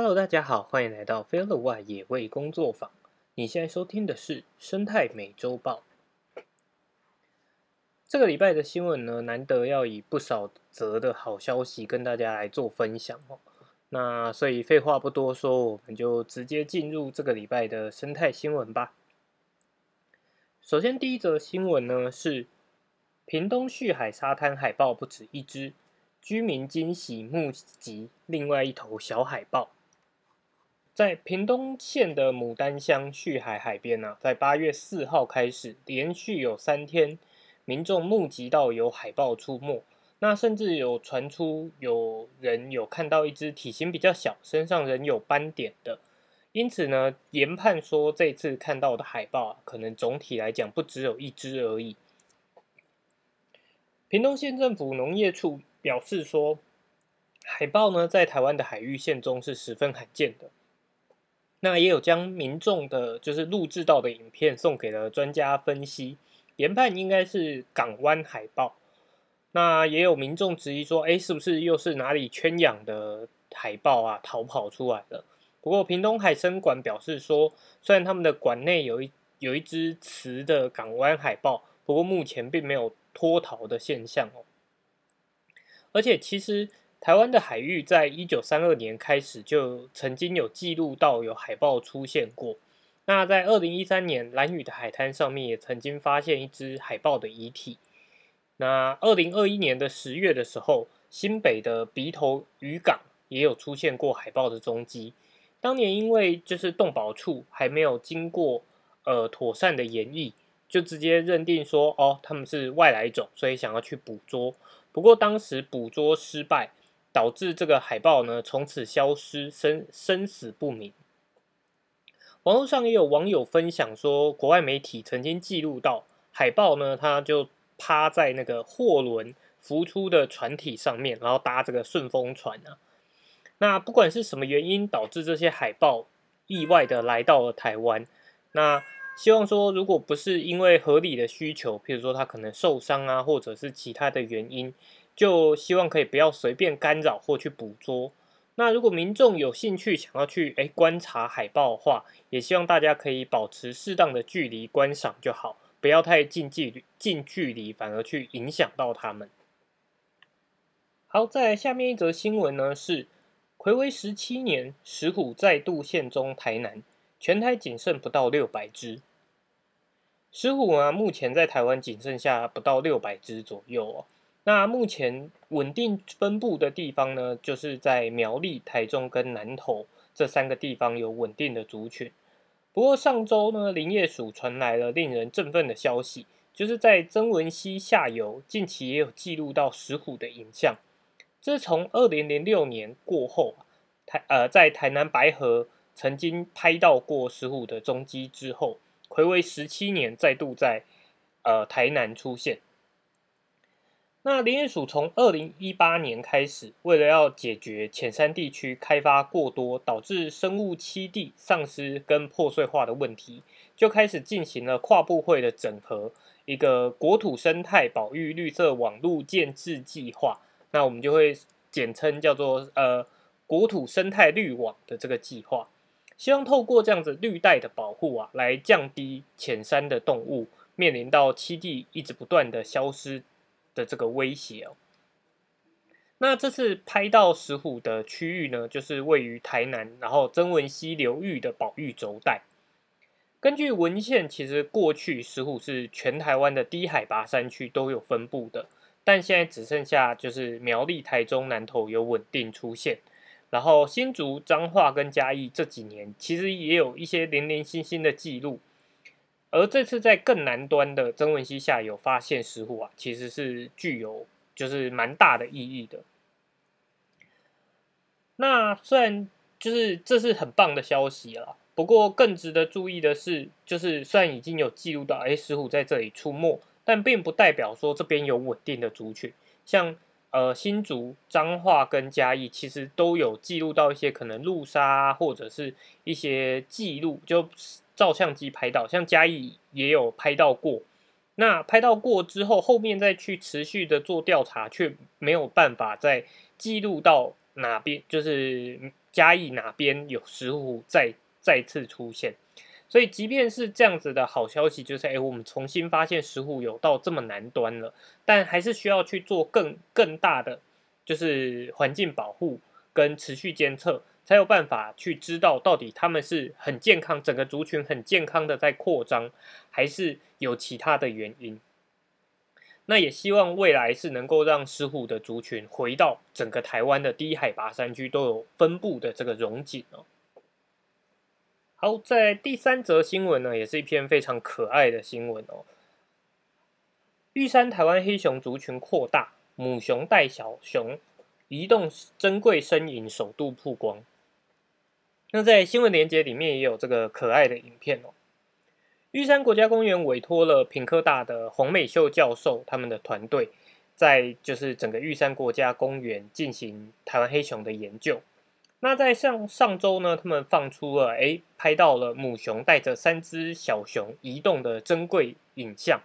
Hello，大家好，欢迎来到 f e l l o w 外野味工作坊。你现在收听的是生态美洲豹。这个礼拜的新闻呢，难得要以不少则的好消息跟大家来做分享哦。那所以废话不多说，我们就直接进入这个礼拜的生态新闻吧。首先，第一则新闻呢是屏东旭海沙滩海豹不止一只，居民惊喜目击另外一头小海豹。在屏东县的牡丹乡旭海海边呢，在八月四号开始，连续有三天，民众目击到有海豹出没。那甚至有传出有人有看到一只体型比较小、身上仍有斑点的，因此呢，研判说这次看到的海豹可能总体来讲不只有一只而已。屏东县政府农业处表示说，海豹呢在台湾的海域线中是十分罕见的。那也有将民众的就是录制到的影片送给了专家分析，研判应该是港湾海豹。那也有民众质疑说，哎，是不是又是哪里圈养的海豹啊逃跑出来了？不过屏东海生馆表示说，虽然他们的馆内有一有一只雌的港湾海豹，不过目前并没有脱逃的现象哦。而且其实。台湾的海域在一九三二年开始就曾经有记录到有海豹出现过。那在二零一三年，蓝屿的海滩上面也曾经发现一只海豹的遗体。那二零二一年的十月的时候，新北的鼻头渔港也有出现过海豹的踪迹。当年因为就是动保处还没有经过呃妥善的演绎，就直接认定说哦他们是外来种，所以想要去捕捉。不过当时捕捉失败。导致这个海豹呢从此消失，生生死不明。网络上也有网友分享说，国外媒体曾经记录到海豹呢，它就趴在那个货轮浮出的船体上面，然后搭这个顺风船啊。那不管是什么原因导致这些海豹意外的来到了台湾，那希望说，如果不是因为合理的需求，譬如说它可能受伤啊，或者是其他的原因。就希望可以不要随便干扰或去捕捉。那如果民众有兴趣想要去诶观察海豹的话，也希望大家可以保持适当的距离观赏就好，不要太近距离，近距离反而去影响到它们。好，在下面一则新闻呢是，暌违十七年，石虎再度现踪台南，全台仅剩不到六百只。石虎啊，目前在台湾仅剩下不到六百只左右哦。那目前稳定分布的地方呢，就是在苗栗、台中跟南投这三个地方有稳定的族群。不过上周呢，林业署传来了令人振奋的消息，就是在曾文溪下游近期也有记录到石虎的影像。这是从二零零六年过后，台呃在台南白河曾经拍到过石虎的踪迹之后，暌违十七年再度在呃台南出现。那林业署从二零一八年开始，为了要解决浅山地区开发过多，导致生物栖地丧失跟破碎化的问题，就开始进行了跨部会的整合，一个国土生态保育绿色网路建制计划。那我们就会简称叫做呃国土生态绿网的这个计划，希望透过这样子绿带的保护啊，来降低浅山的动物面临到栖地一直不断的消失。的这个威胁哦，那这次拍到石虎的区域呢，就是位于台南，然后曾文溪流域的保育轴带。根据文献，其实过去石虎是全台湾的低海拔山区都有分布的，但现在只剩下就是苗栗、台中、南投有稳定出现，然后新竹、彰化跟嘉义这几年其实也有一些零零星星的记录。而这次在更南端的曾文溪下游发现石虎啊，其实是具有就是蛮大的意义的。那虽然就是这是很棒的消息了，不过更值得注意的是，就是虽然已经有记录到哎石虎在这里出没，但并不代表说这边有稳定的族群。像呃新竹、彰化跟嘉义，其实都有记录到一些可能路杀或者是一些记录就。照相机拍到，像嘉义也有拍到过。那拍到过之后，后面再去持续的做调查，却没有办法再记录到哪边，就是嘉义哪边有石虎再再次出现。所以，即便是这样子的好消息，就是哎，我们重新发现石虎有到这么南端了，但还是需要去做更更大的，就是环境保护跟持续监测，才有办法去知道到底他们是很健康，整个族群很健康的在扩张，还是有其他的原因。那也希望未来是能够让石虎的族群回到整个台湾的低海拔山区都有分布的这个荣景哦。好，在第三则新闻呢，也是一篇非常可爱的新闻哦。玉山台湾黑熊族群扩大，母熊带小熊移动珍贵身影首度曝光。那在新闻连接里面也有这个可爱的影片哦。玉山国家公园委托了品科大的洪美秀教授他们的团队，在就是整个玉山国家公园进行台湾黑熊的研究。那在上上周呢，他们放出了哎，拍到了母熊带着三只小熊移动的珍贵影像。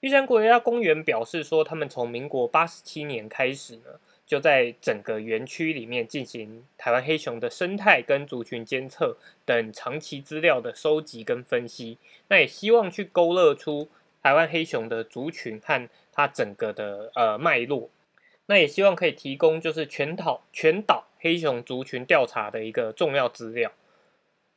玉山国家公园表示说，他们从民国八十七年开始呢，就在整个园区里面进行台湾黑熊的生态跟族群监测等长期资料的收集跟分析。那也希望去勾勒出台湾黑熊的族群和它整个的呃脉络。那也希望可以提供就是全岛全岛黑熊族群调查的一个重要资料。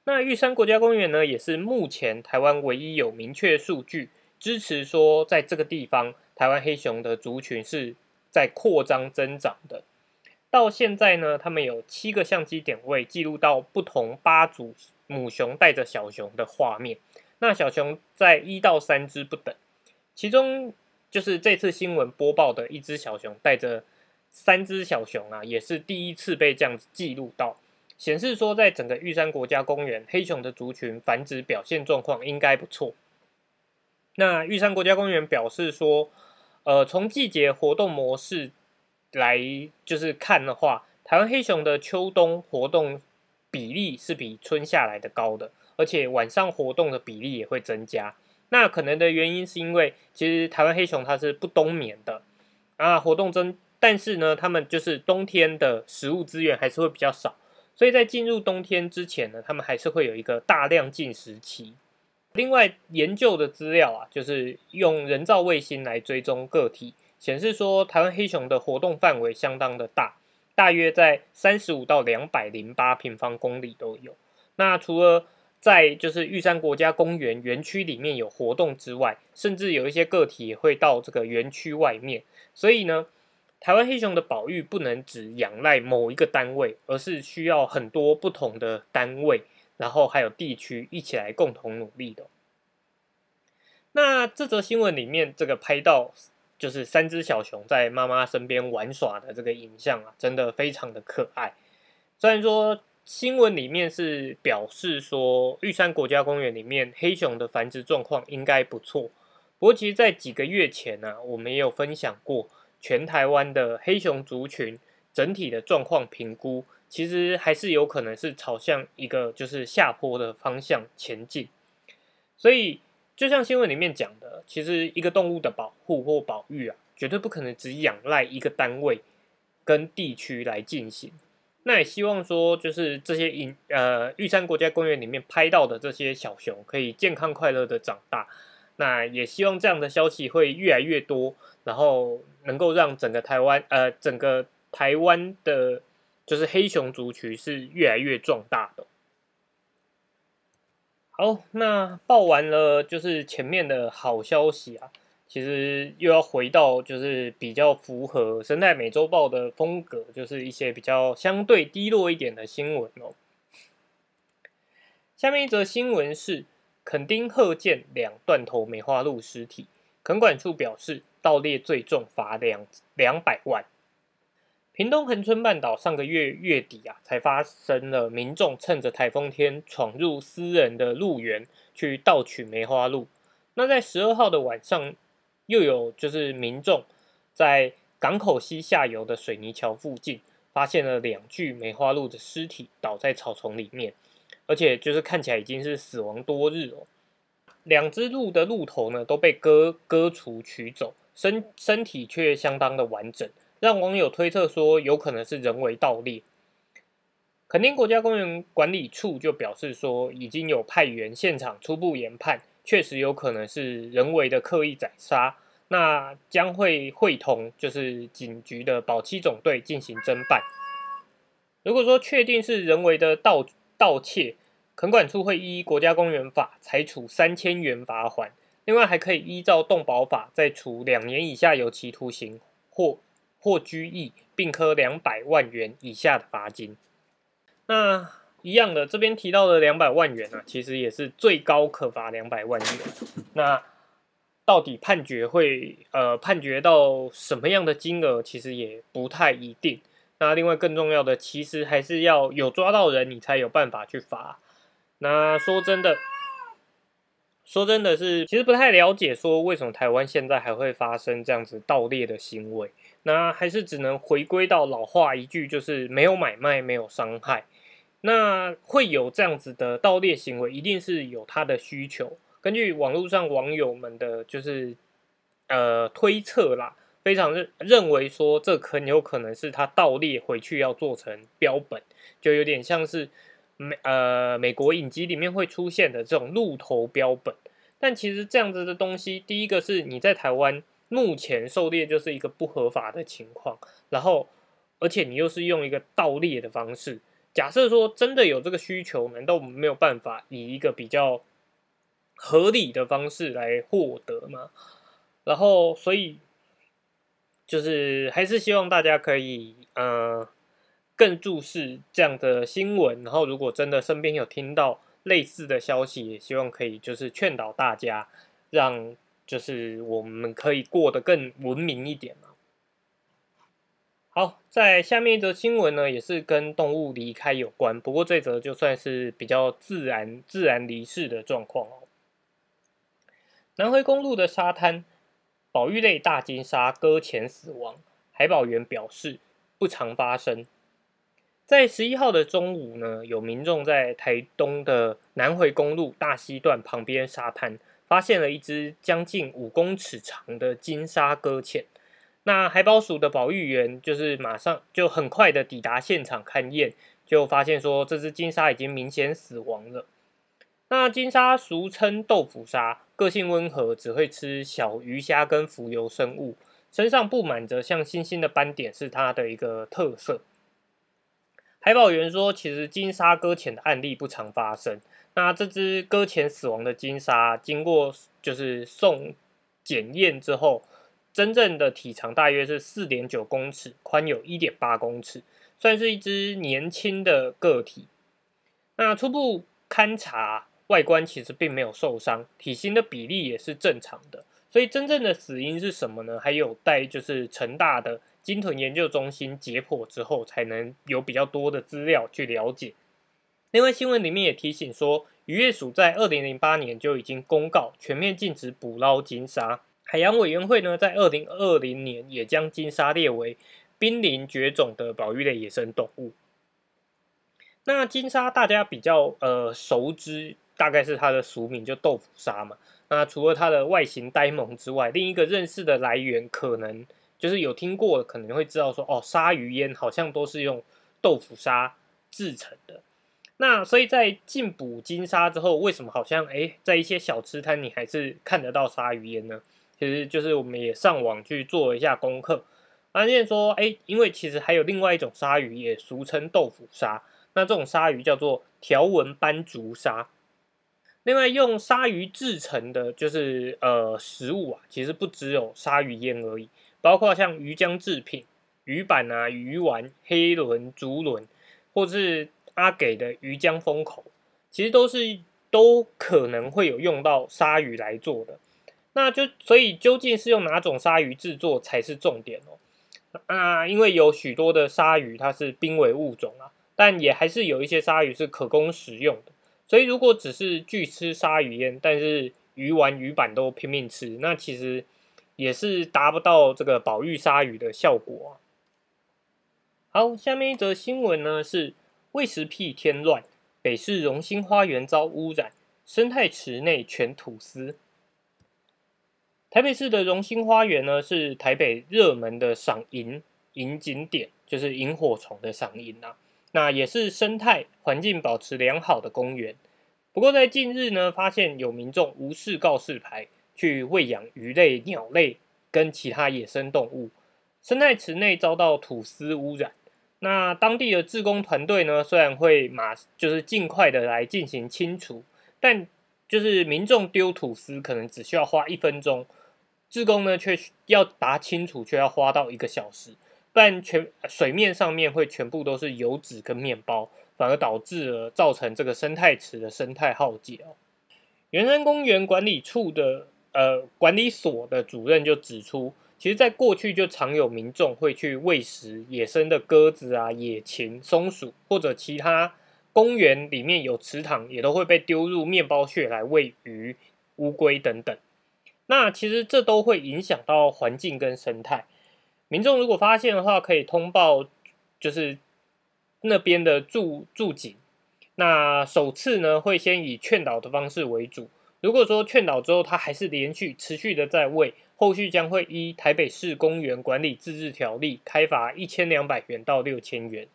那玉山国家公园呢，也是目前台湾唯一有明确数据支持说，在这个地方台湾黑熊的族群是在扩张增长的。到现在呢，他们有七个相机点位记录到不同八组母熊带着小熊的画面。那小熊在一到三只不等，其中。就是这次新闻播报的一只小熊带着三只小熊啊，也是第一次被这样子记录到，显示说在整个玉山国家公园黑熊的族群繁殖表现状况应该不错。那玉山国家公园表示说，呃，从季节活动模式来就是看的话，台湾黑熊的秋冬活动比例是比春夏来的高的，而且晚上活动的比例也会增加。那可能的原因是因为，其实台湾黑熊它是不冬眠的啊，活动增，但是呢，它们就是冬天的食物资源还是会比较少，所以在进入冬天之前呢，它们还是会有一个大量进食期。另外，研究的资料啊，就是用人造卫星来追踪个体，显示说台湾黑熊的活动范围相当的大，大约在三十五到两百零八平方公里都有。那除了在就是玉山国家公园园区里面有活动之外，甚至有一些个体也会到这个园区外面。所以呢，台湾黑熊的保育不能只仰赖某一个单位，而是需要很多不同的单位，然后还有地区一起来共同努力的。那这则新闻里面这个拍到就是三只小熊在妈妈身边玩耍的这个影像啊，真的非常的可爱。虽然说。新闻里面是表示说，玉山国家公园里面黑熊的繁殖状况应该不错。不过，其实，在几个月前呢，我们也有分享过，全台湾的黑熊族群整体的状况评估，其实还是有可能是朝向一个就是下坡的方向前进。所以，就像新闻里面讲的，其实一个动物的保护或保育啊，绝对不可能只仰赖一个单位跟地区来进行。那也希望说，就是这些影呃玉山国家公园里面拍到的这些小熊，可以健康快乐的长大。那也希望这样的消息会越来越多，然后能够让整个台湾呃整个台湾的，就是黑熊族群是越来越壮大的。好，那报完了就是前面的好消息啊。其实又要回到就是比较符合生态美洲豹的风格，就是一些比较相对低落一点的新闻哦。下面一则新闻是垦丁鹤见两断头梅花鹿尸体，垦管处表示盗猎最重罚两两百万。屏东恒春半岛上个月月底啊，才发生了民众趁着台风天闯入私人的鹿园去盗取梅花鹿。那在十二号的晚上。又有就是民众在港口西下游的水泥桥附近发现了两具梅花鹿的尸体倒在草丛里面，而且就是看起来已经是死亡多日哦。两只鹿的鹿头呢都被割割除取走，身身体却相当的完整，让网友推测说有可能是人为盗猎。垦丁国家公园管理处就表示说，已经有派员现场初步研判，确实有可能是人为的刻意宰杀。那将会会同就是警局的保七总队进行侦办。如果说确定是人为的盗盗窃，垦管处会依国家公园法裁处三千元罚款，另外还可以依照动保法再处两年以下有期徒刑或或拘役，并科两百万元以下的罚金。那一样的，这边提到的两百万元呢，其实也是最高可罚两百万元。那到底判决会呃判决到什么样的金额，其实也不太一定。那另外更重要的，其实还是要有抓到人，你才有办法去罚。那说真的，说真的是，其实不太了解说为什么台湾现在还会发生这样子盗猎的行为。那还是只能回归到老话一句，就是没有买卖，没有伤害。那会有这样子的盗猎行为，一定是有它的需求。根据网络上网友们的，就是呃推测啦，非常认认为说，这很有可能是他盗猎回去要做成标本，就有点像是美呃美国影集里面会出现的这种鹿头标本。但其实这样子的东西，第一个是你在台湾目前狩猎就是一个不合法的情况，然后而且你又是用一个盗猎的方式。假设说真的有这个需求，难道我们没有办法以一个比较合理的方式来获得吗？然后，所以就是还是希望大家可以呃更注视这样的新闻。然后，如果真的身边有听到类似的消息，也希望可以就是劝导大家，让就是我们可以过得更文明一点嘛。好，在下面一则新闻呢，也是跟动物离开有关，不过这则就算是比较自然自然离世的状况哦。南回公路的沙滩，保育类大金鲨搁浅死亡，海保员表示不常发生。在十一号的中午呢，有民众在台东的南回公路大溪段旁边沙滩，发现了一只将近五公尺长的金鲨搁浅。那海保署的保育员就是马上就很快的抵达现场勘验，就发现说这只金鲨已经明显死亡了。那金鲨俗称豆腐鲨，个性温和，只会吃小鱼虾跟浮游生物，身上布满着像星星的斑点是它的一个特色。海保员说，其实金鲨搁浅的案例不常发生。那这只搁浅死亡的金鲨，经过就是送检验之后。真正的体长大约是四点九公尺，宽有一点八公尺，算是一只年轻的个体。那初步勘察外观其实并没有受伤，体型的比例也是正常的。所以真正的死因是什么呢？还有待就是成大的鲸豚研究中心解剖之后，才能有比较多的资料去了解。另外新闻里面也提醒说，渔业署在二零零八年就已经公告全面禁止捕捞金鲨。海洋委员会呢，在二零二零年也将金鲨列为濒临绝种的保育类野生动物。那金鲨大家比较呃熟知，大概是它的俗名就豆腐鲨嘛。那除了它的外形呆萌之外，另一个认识的来源可能就是有听过，可能会知道说哦，鲨鱼烟好像都是用豆腐鲨制成的。那所以在禁捕金鲨之后，为什么好像哎，在一些小吃摊你还是看得到鲨鱼烟呢？其实就是我们也上网去做了一下功课，发现说，哎，因为其实还有另外一种鲨鱼，也俗称豆腐鲨。那这种鲨鱼叫做条纹斑竹鲨。另外，用鲨鱼制成的，就是呃食物啊，其实不只有鲨鱼烟而已，包括像鱼浆制品、鱼板啊、鱼丸、黑轮、竹轮，或是阿给的鱼浆封口，其实都是都可能会有用到鲨鱼来做的。那就所以究竟是用哪种鲨鱼制作才是重点哦？啊，因为有许多的鲨鱼它是濒危物种啊，但也还是有一些鲨鱼是可供食用的。所以如果只是拒吃鲨鱼烟，但是鱼丸、鱼板都拼命吃，那其实也是达不到这个保育鲨鱼的效果啊。好，下面一则新闻呢是喂食屁添乱，北市荣兴花园遭污染，生态池内全土司。台北市的荣兴花园呢，是台北热门的赏萤萤景点，就是萤火虫的赏萤啊。那也是生态环境保持良好的公园。不过在近日呢，发现有民众无视告示牌去喂养鱼类、鸟类跟其他野生动物，生态池内遭到土司污染。那当地的志工团队呢，虽然会马就是尽快的来进行清除，但就是民众丢土司可能只需要花一分钟，志工呢却要把它清除，却要花到一个小时，不然全水面上面会全部都是油脂跟面包。反而导致了造成这个生态池的生态浩劫哦。圆山公园管理处的呃管理所的主任就指出，其实在过去就常有民众会去喂食野生的鸽子啊、野禽、松鼠，或者其他公园里面有池塘也都会被丢入面包屑来喂鱼、乌龟等等。那其实这都会影响到环境跟生态。民众如果发现的话，可以通报，就是。那边的驻驻警，那首次呢会先以劝导的方式为主。如果说劝导之后，他还是连续持续的在喂，后续将会依台北市公园管理自治条例开罚一千两百元到六千元。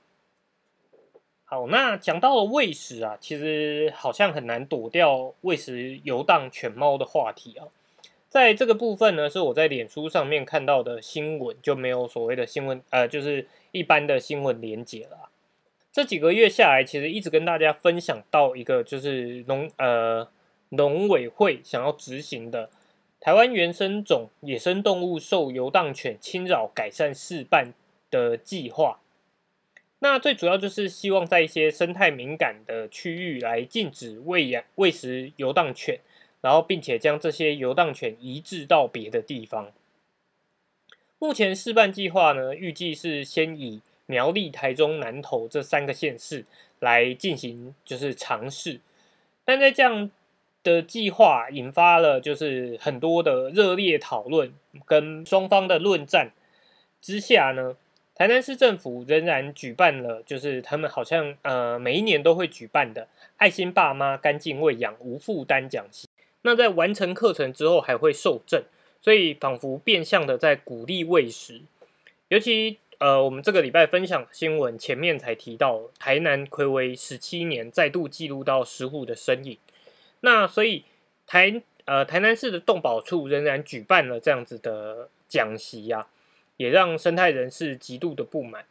好，那讲到了喂食啊，其实好像很难躲掉喂食游荡犬猫的话题啊。在这个部分呢，是我在脸书上面看到的新闻，就没有所谓的新闻，呃，就是一般的新闻连结了。这几个月下来，其实一直跟大家分享到一个，就是农呃农委会想要执行的台湾原生种野生动物受游荡犬侵扰改善示范的计划。那最主要就是希望在一些生态敏感的区域来禁止喂养喂食游荡犬，然后并且将这些游荡犬移至到别的地方。目前示范计划呢，预计是先以。苗栗、台中、南投这三个县市来进行就是尝试，但在这样的计划引发了就是很多的热烈讨论跟双方的论战之下呢，台南市政府仍然举办了就是他们好像呃每一年都会举办的爱心爸妈干净喂养无负担讲习。那在完成课程之后还会受证，所以仿佛变相的在鼓励喂食，尤其。呃，我们这个礼拜分享新闻，前面才提到台南暌违十七年再度记录到石虎的身影。那所以台呃台南市的动保处仍然举办了这样子的讲习呀，也让生态人士极度的不满。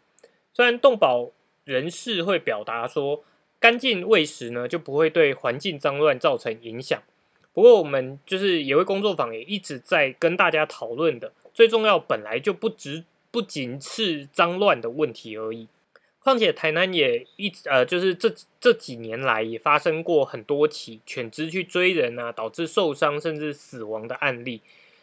虽然动保人士会表达说，干净喂食呢就不会对环境脏乱造成影响。不过我们就是野味工作坊也一直在跟大家讨论的，最重要本来就不只。不仅是脏乱的问题而已，况且台南也一直呃，就是这这几年来也发生过很多起犬只去追人啊，导致受伤甚至死亡的案例。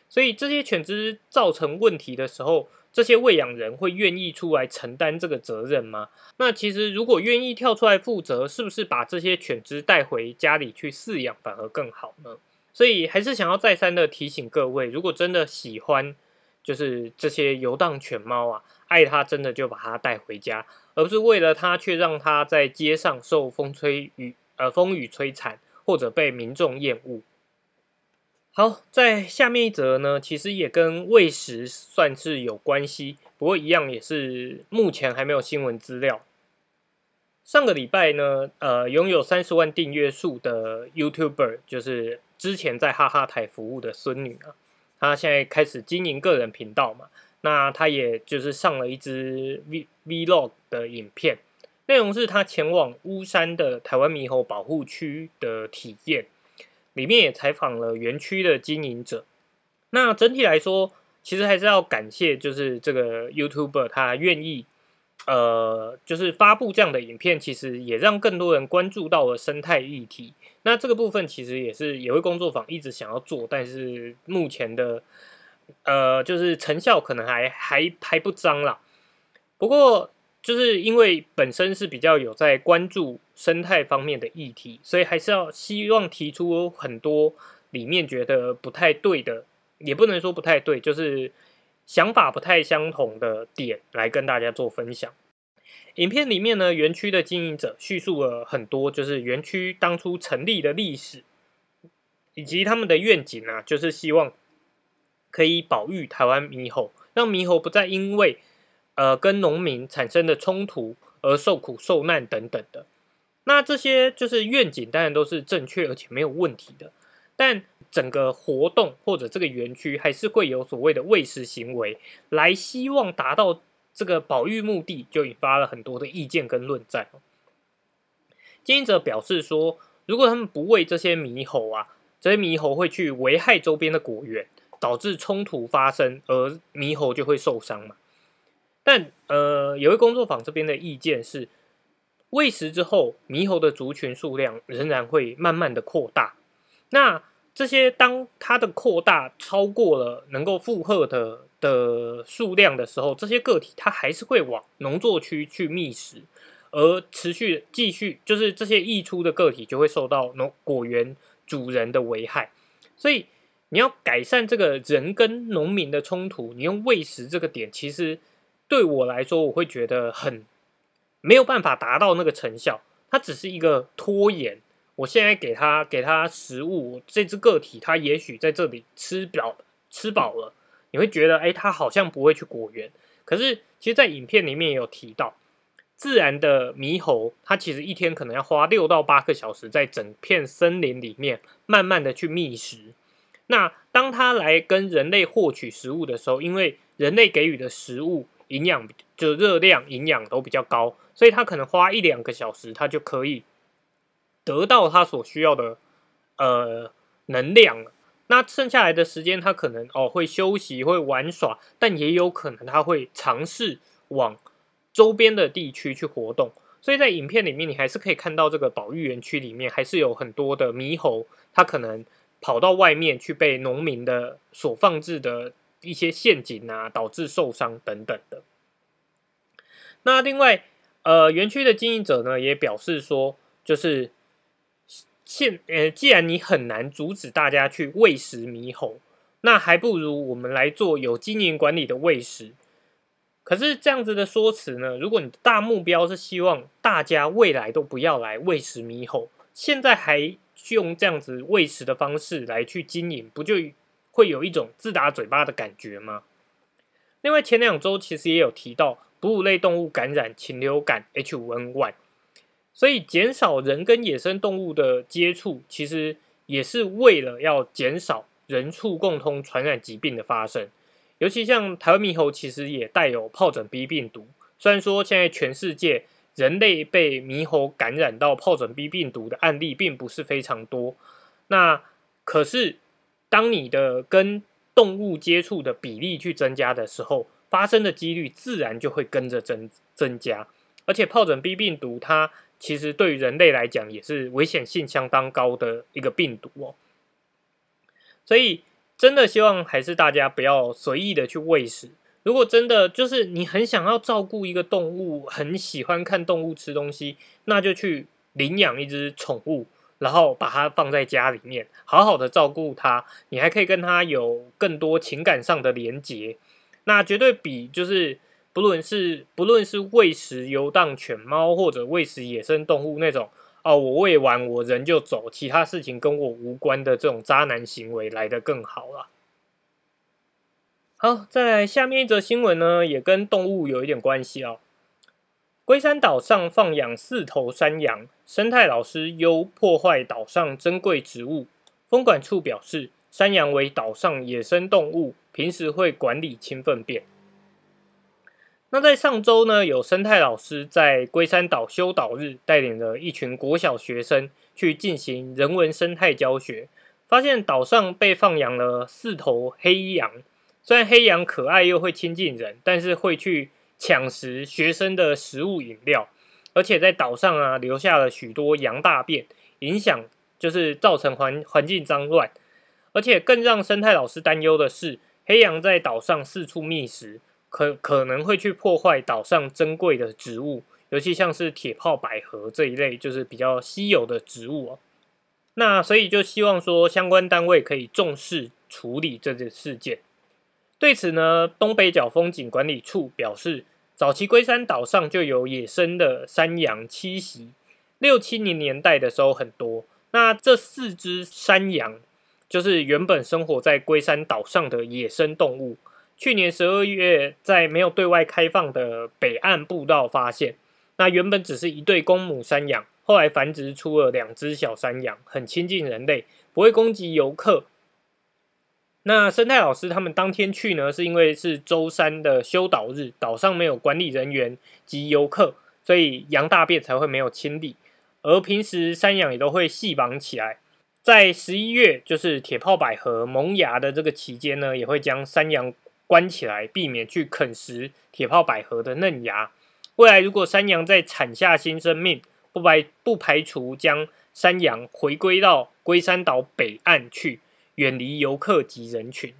所以这些犬只造成问题的时候，这些喂养人会愿意出来承担这个责任吗？那其实如果愿意跳出来负责，是不是把这些犬只带回家里去饲养反而更好呢？所以还是想要再三的提醒各位，如果真的喜欢。就是这些游荡犬猫啊，爱它真的就把它带回家，而不是为了他却让他在街上受风吹雨呃风雨摧残，或者被民众厌恶。好，在下面一则呢，其实也跟喂食算是有关系，不过一样也是目前还没有新闻资料。上个礼拜呢，呃，拥有三十万订阅数的 YouTuber，就是之前在哈哈台服务的孙女啊。她现在开始经营个人频道嘛？那他也就是上了一支 V Vlog 的影片，内容是他前往巫山的台湾猕猴保护区的体验，里面也采访了园区的经营者。那整体来说，其实还是要感谢，就是这个 YouTuber 他愿意。呃，就是发布这样的影片，其实也让更多人关注到了生态议题。那这个部分其实也是野味工作坊一直想要做，但是目前的呃，就是成效可能还还还不彰啦。不过，就是因为本身是比较有在关注生态方面的议题，所以还是要希望提出很多里面觉得不太对的，也不能说不太对，就是。想法不太相同的点来跟大家做分享。影片里面呢，园区的经营者叙述了很多，就是园区当初成立的历史，以及他们的愿景啊，就是希望可以保育台湾猕猴，让猕猴不再因为呃跟农民产生的冲突而受苦受难等等的。那这些就是愿景，当然都是正确而且没有问题的。但整个活动或者这个园区还是会有所谓的喂食行为，来希望达到这个保育目的，就引发了很多的意见跟论战。经营者表示说，如果他们不喂这些猕猴啊，这些猕猴会去危害周边的果园，导致冲突发生，而猕猴就会受伤嘛。但呃，有位工作坊这边的意见是，喂食之后，猕猴的族群数量仍然会慢慢的扩大。那这些当它的扩大超过了能够负荷的的数量的时候，这些个体它还是会往农作区去觅食。而持续继续，就是这些溢出的个体就会受到农果园主人的危害，所以你要改善这个人跟农民的冲突，你用喂食这个点，其实对我来说，我会觉得很没有办法达到那个成效，它只是一个拖延。我现在给他给他食物，这只个体它也许在这里吃饱吃饱了，你会觉得哎，它好像不会去果园，可是其实，在影片里面也有提到。自然的猕猴，它其实一天可能要花六到八个小时，在整片森林里面慢慢的去觅食。那当它来跟人类获取食物的时候，因为人类给予的食物营养就热量、营养都比较高，所以它可能花一两个小时，它就可以得到它所需要的呃能量了。那剩下来的时间，它可能哦会休息、会玩耍，但也有可能它会尝试往。周边的地区去活动，所以在影片里面，你还是可以看到这个保育园区里面还是有很多的猕猴，它可能跑到外面去被农民的所放置的一些陷阱啊，导致受伤等等的。那另外，呃，园区的经营者呢也表示说，就是现呃，既然你很难阻止大家去喂食猕猴，那还不如我们来做有经营管理的喂食。可是这样子的说辞呢？如果你的大目标是希望大家未来都不要来喂食猕猴，现在还用这样子喂食的方式来去经营，不就会有一种自打嘴巴的感觉吗？另外，前两周其实也有提到哺乳类动物感染禽流感 H5N1，所以减少人跟野生动物的接触，其实也是为了要减少人畜共通传染疾病的发生。尤其像台湾猕猴，其实也带有疱疹 B 病毒。虽然说现在全世界人类被猕猴感染到疱疹 B 病毒的案例并不是非常多，那可是当你的跟动物接触的比例去增加的时候，发生的几率自然就会跟着增增加。而且疱疹 B 病毒它其实对于人类来讲也是危险性相当高的一个病毒哦，所以。真的希望还是大家不要随意的去喂食。如果真的就是你很想要照顾一个动物，很喜欢看动物吃东西，那就去领养一只宠物，然后把它放在家里面，好好的照顾它。你还可以跟它有更多情感上的连结，那绝对比就是不论是不论是喂食游荡犬猫或者喂食野生动物那种。哦，我喂完我人就走，其他事情跟我无关的这种渣男行为来得更好了。好，再来下面一则新闻呢，也跟动物有一点关系哦。龟山岛上放养四头山羊，生态老师忧破坏岛上珍贵植物。风管处表示，山羊为岛上野生动物，平时会管理清粪便。那在上周呢，有生态老师在龟山岛修岛日，带领了一群国小学生去进行人文生态教学，发现岛上被放养了四头黑羊。虽然黑羊可爱又会亲近人，但是会去抢食学生的食物饮料，而且在岛上啊留下了许多羊大便，影响就是造成环环境脏乱。而且更让生态老师担忧的是，黑羊在岛上四处觅食。可可能会去破坏岛上珍贵的植物，尤其像是铁炮百合这一类，就是比较稀有的植物哦。那所以就希望说相关单位可以重视处理这件事件。对此呢，东北角风景管理处表示，早期龟山岛上就有野生的山羊栖息，六七零年代的时候很多。那这四只山羊就是原本生活在龟山岛上的野生动物。去年十二月，在没有对外开放的北岸步道发现，那原本只是一对公母山羊，后来繁殖出了两只小山羊，很亲近人类，不会攻击游客。那生态老师他们当天去呢，是因为是周三的休岛日，岛上没有管理人员及游客，所以羊大便才会没有清理。而平时山羊也都会系绑起来，在十一月就是铁炮百合萌芽的这个期间呢，也会将山羊关起来，避免去啃食铁炮百合的嫩芽。未来如果山羊在产下新生命，不排不排除将山羊回归到龟山岛北岸去。远离游客及人群。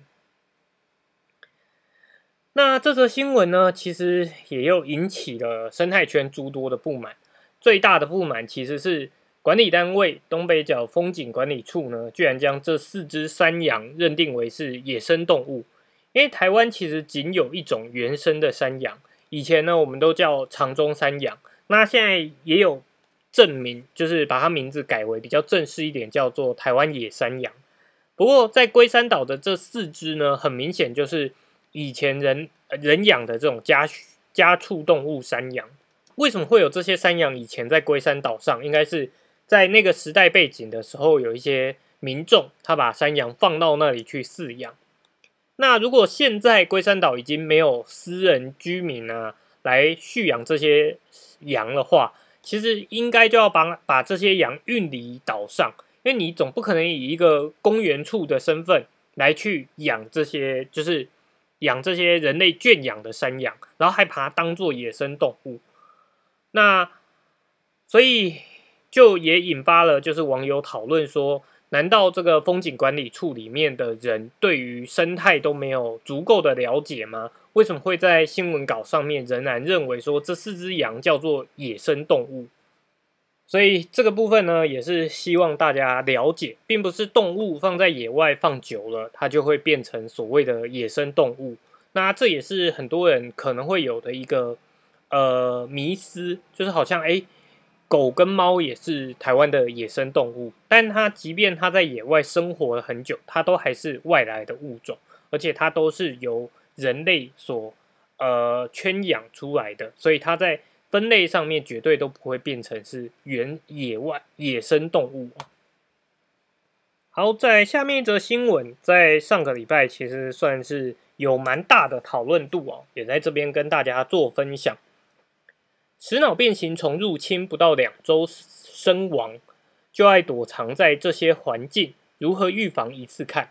那这则新闻呢，其实也又引起了生态圈诸多的不满。最大的不满其实是管理单位东北角风景管理处呢，居然将这四只山羊认定为是野生动物。因为台湾其实仅有一种原生的山羊，以前呢我们都叫长中山羊，那现在也有证明，就是把它名字改为比较正式一点，叫做台湾野山羊。不过，在龟山岛的这四只呢，很明显就是以前人人养的这种家家畜动物山羊。为什么会有这些山羊？以前在龟山岛上，应该是在那个时代背景的时候，有一些民众他把山羊放到那里去饲养。那如果现在龟山岛已经没有私人居民啊来蓄养这些羊的话，其实应该就要把把这些羊运离岛上。因为你总不可能以一个公园处的身份来去养这些，就是养这些人类圈养的山羊，然后还把它当做野生动物。那所以就也引发了就是网友讨论说，难道这个风景管理处里面的人对于生态都没有足够的了解吗？为什么会在新闻稿上面仍然认为说这四只羊叫做野生动物？所以这个部分呢，也是希望大家了解，并不是动物放在野外放久了，它就会变成所谓的野生动物。那这也是很多人可能会有的一个呃迷思，就是好像哎，狗跟猫也是台湾的野生动物，但它即便它在野外生活了很久，它都还是外来的物种，而且它都是由人类所呃圈养出来的，所以它在。分类上面绝对都不会变成是原野外野生动物好，在下面一则新闻，在上个礼拜其实算是有蛮大的讨论度哦，也在这边跟大家做分享。食脑变形虫入侵不到两周身亡，就爱躲藏在这些环境，如何预防？一次看。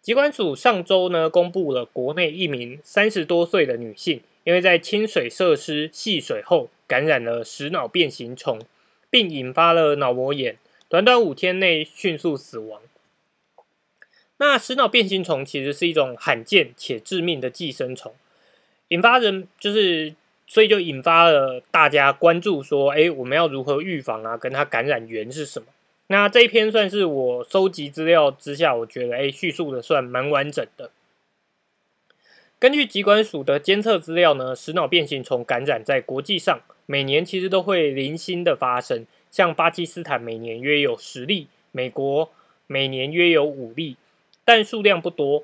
疾管署上周呢，公布了国内一名三十多岁的女性。因为在清水设施戏水后感染了食脑变形虫，并引发了脑膜炎，短短五天内迅速死亡。那食脑变形虫其实是一种罕见且致命的寄生虫，引发人就是所以就引发了大家关注，说哎，我们要如何预防啊？跟它感染源是什么？那这一篇算是我收集资料之下，我觉得哎，叙述的算蛮完整的。根据疾管署的监测资料呢，食脑变形虫感染在国际上每年其实都会零星的发生，像巴基斯坦每年约有十例，美国每年约有五例，但数量不多。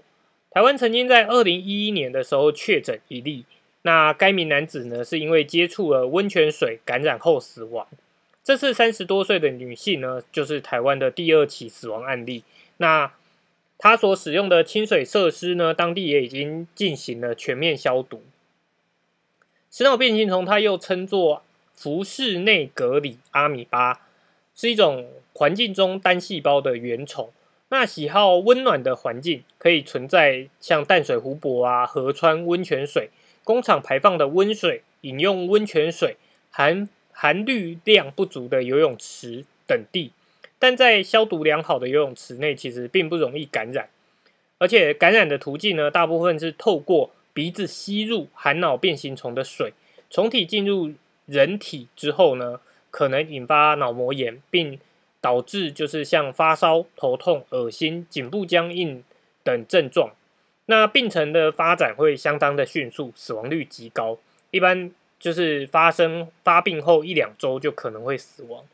台湾曾经在二零一一年的时候确诊一例，那该名男子呢是因为接触了温泉水感染后死亡。这次三十多岁的女性呢，就是台湾的第二起死亡案例。那它所使用的清水设施呢，当地也已经进行了全面消毒。食脑变形虫，它又称作浮室内格里阿米巴，是一种环境中单细胞的原虫。那喜好温暖的环境，可以存在像淡水湖泊啊、河川温泉水、工厂排放的温水、饮用温泉水、含含氯量不足的游泳池等地。但在消毒良好的游泳池内，其实并不容易感染，而且感染的途径呢，大部分是透过鼻子吸入含脑变形虫的水，虫体进入人体之后呢，可能引发脑膜炎，并导致就是像发烧、头痛、恶心、颈部僵硬等症状。那病程的发展会相当的迅速，死亡率极高，一般就是发生发病后一两周就可能会死亡。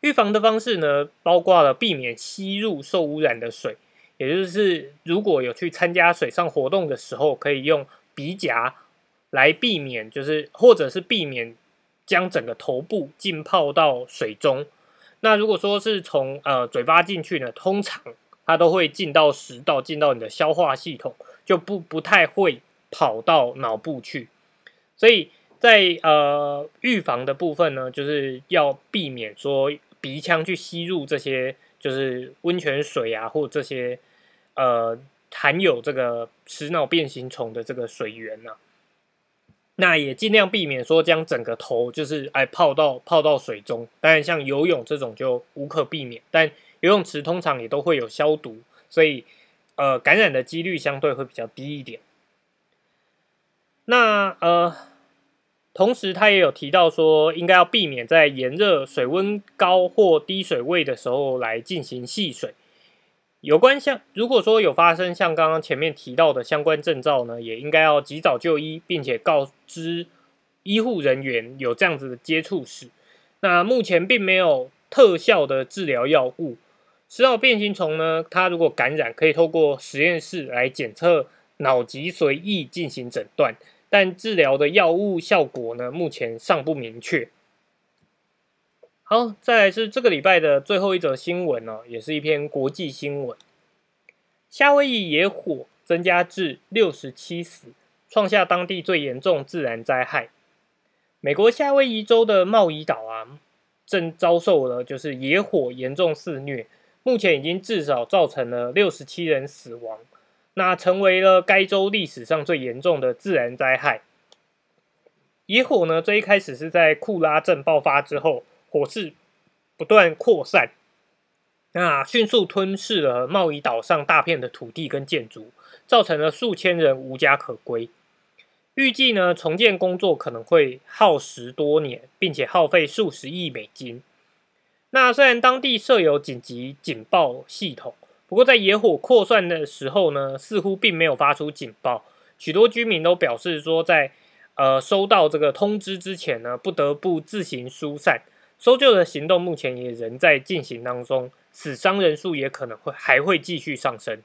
预防的方式呢，包括了避免吸入受污染的水，也就是如果有去参加水上活动的时候，可以用鼻夹来避免，就是或者是避免将整个头部浸泡到水中。那如果说是从呃嘴巴进去呢，通常它都会进到食道，进到你的消化系统，就不不太会跑到脑部去。所以在呃预防的部分呢，就是要避免说鼻腔去吸入这些就是温泉水啊，或这些呃含有这个食脑变形虫的这个水源呐。那也尽量避免说将整个头就是哎泡到泡到水中，当然像游泳这种就无可避免，但游泳池通常也都会有消毒，所以呃感染的几率相对会比较低一点。那呃同时他也有提到说，应该要避免在炎热、水温高或低水位的时候来进行戏水。有关像如果说有发生像刚刚前面提到的相关症兆呢，也应该要及早就医，并且告知医护人员有这样子的接触史。那目前并没有特效的治疗药物。食道变形虫呢，它如果感染，可以透过实验室来检测脑脊髓液进行诊断，但治疗的药物效果呢，目前尚不明确。好，再来是这个礼拜的最后一则新闻哦，也是一篇国际新闻。夏威夷野火增加至六十七死，创下当地最严重自然灾害。美国夏威夷州的茂宜岛啊，正遭受了就是野火严重肆虐，目前已经至少造成了六十七人死亡，那成为了该州历史上最严重的自然灾害。野火呢，最一开始是在库拉镇爆发之后。火势不断扩散，那迅速吞噬了贸易岛上大片的土地跟建筑，造成了数千人无家可归。预计呢，重建工作可能会耗时多年，并且耗费数十亿美金。那虽然当地设有紧急警报系统，不过在野火扩散的时候呢，似乎并没有发出警报。许多居民都表示说，在呃收到这个通知之前呢，不得不自行疏散。搜救的行动目前也仍在进行当中，死伤人数也可能会还会继续上升。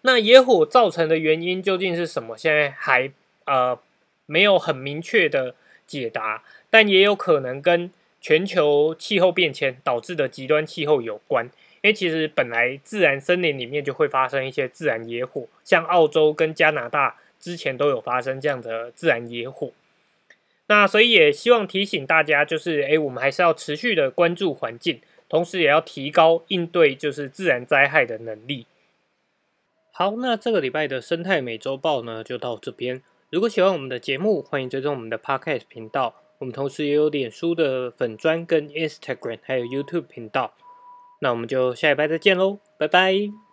那野火造成的原因究竟是什么？现在还呃没有很明确的解答，但也有可能跟全球气候变迁导致的极端气候有关。因为其实本来自然森林里面就会发生一些自然野火，像澳洲跟加拿大之前都有发生这样的自然野火。那所以也希望提醒大家，就是诶，我们还是要持续的关注环境，同时也要提高应对就是自然灾害的能力。好，那这个礼拜的生态美洲报呢就到这边。如果喜欢我们的节目，欢迎追踪我们的 Podcast 频道。我们同时也有脸书的粉砖跟 Instagram，还有 YouTube 频道。那我们就下一拜再见喽，拜拜。